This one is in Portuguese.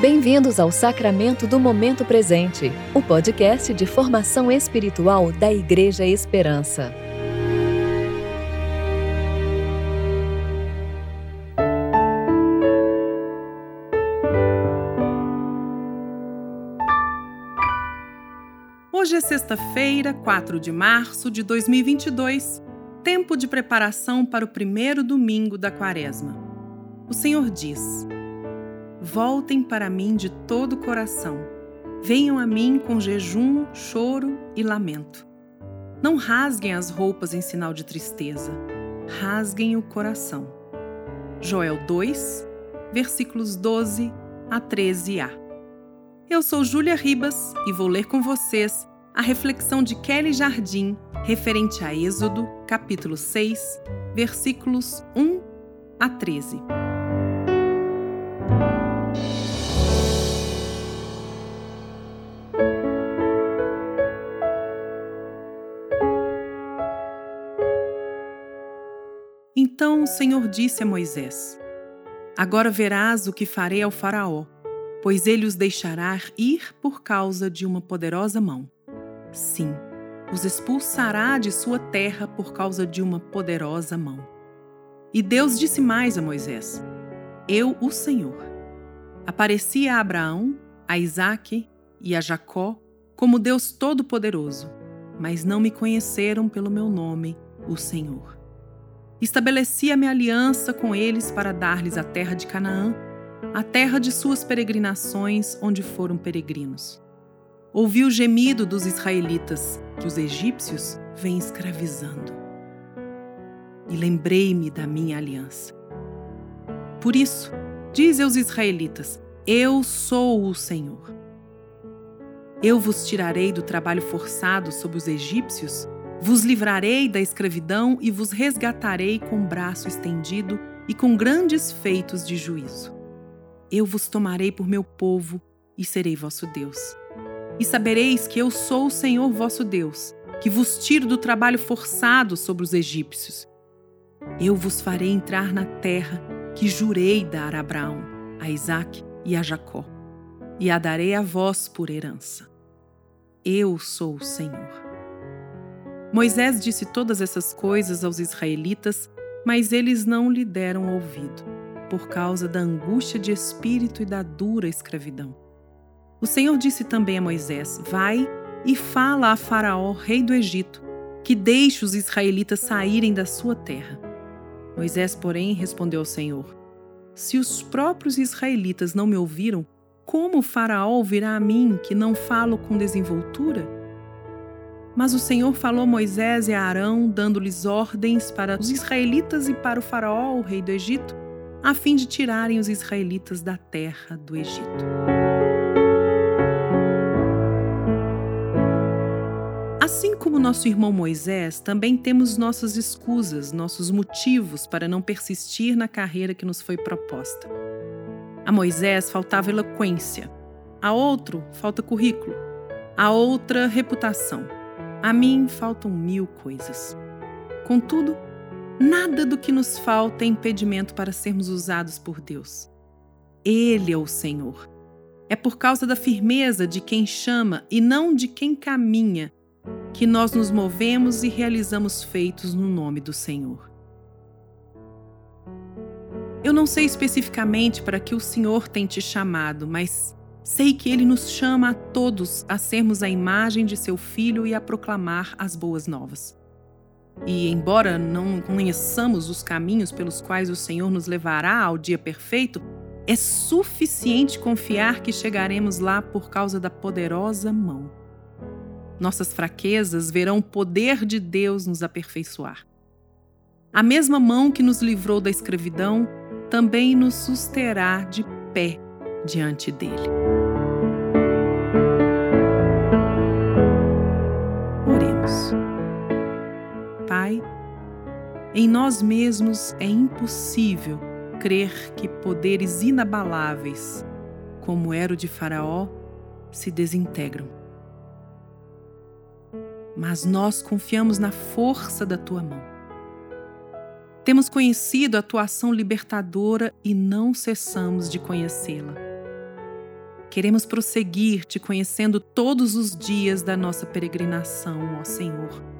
Bem-vindos ao Sacramento do Momento Presente, o podcast de formação espiritual da Igreja Esperança. Hoje é sexta-feira, 4 de março de 2022, tempo de preparação para o primeiro domingo da quaresma. O Senhor diz. Voltem para mim de todo o coração. Venham a mim com jejum, choro e lamento. Não rasguem as roupas em sinal de tristeza, rasguem o coração. Joel 2, versículos 12 a 13a. Eu sou Júlia Ribas e vou ler com vocês a reflexão de Kelly Jardim referente a Êxodo, capítulo 6, versículos 1 a 13. O Senhor disse a Moisés: Agora verás o que farei ao Faraó, pois ele os deixará ir por causa de uma poderosa mão. Sim, os expulsará de sua terra por causa de uma poderosa mão. E Deus disse mais a Moisés: Eu, o Senhor, apareci a Abraão, a Isaque e a Jacó como Deus Todo-Poderoso, mas não me conheceram pelo meu nome, o Senhor. Estabeleci a minha aliança com eles para dar-lhes a terra de Canaã, a terra de suas peregrinações, onde foram peregrinos. Ouvi o gemido dos israelitas, que os egípcios vêm escravizando. E lembrei-me da minha aliança. Por isso, diz aos israelitas: Eu sou o Senhor. Eu vos tirarei do trabalho forçado sob os egípcios vos livrarei da escravidão e vos resgatarei com braço estendido e com grandes feitos de juízo. Eu vos tomarei por meu povo e serei vosso Deus. E sabereis que eu sou o Senhor vosso Deus, que vos tiro do trabalho forçado sobre os egípcios. Eu vos farei entrar na terra que jurei dar a Abraão, a Isaque e a Jacó, e a darei a vós por herança. Eu sou o Senhor. Moisés disse todas essas coisas aos israelitas, mas eles não lhe deram ouvido, por causa da angústia de espírito e da dura escravidão. O Senhor disse também a Moisés: Vai e fala a Faraó, rei do Egito, que deixe os israelitas saírem da sua terra. Moisés, porém, respondeu ao Senhor: Se os próprios israelitas não me ouviram, como o Faraó ouvirá a mim, que não falo com desenvoltura? Mas o Senhor falou a Moisés e a Arão, dando-lhes ordens para os israelitas e para o Faraó, o rei do Egito, a fim de tirarem os israelitas da terra do Egito. Assim como nosso irmão Moisés, também temos nossas escusas, nossos motivos para não persistir na carreira que nos foi proposta. A Moisés faltava eloquência, a outro falta currículo, a outra reputação. A mim faltam mil coisas. Contudo, nada do que nos falta é impedimento para sermos usados por Deus. Ele é o Senhor. É por causa da firmeza de quem chama e não de quem caminha que nós nos movemos e realizamos feitos no nome do Senhor. Eu não sei especificamente para que o Senhor tem te chamado, mas Sei que ele nos chama a todos a sermos a imagem de seu filho e a proclamar as boas novas. E, embora não conheçamos os caminhos pelos quais o Senhor nos levará ao dia perfeito, é suficiente confiar que chegaremos lá por causa da poderosa mão. Nossas fraquezas verão o poder de Deus nos aperfeiçoar. A mesma mão que nos livrou da escravidão também nos susterá de pé diante dele. Pai, em nós mesmos é impossível crer que poderes inabaláveis, como era o de Faraó, se desintegram. Mas nós confiamos na força da tua mão. Temos conhecido a tua ação libertadora e não cessamos de conhecê-la. Queremos prosseguir te conhecendo todos os dias da nossa peregrinação, ó Senhor,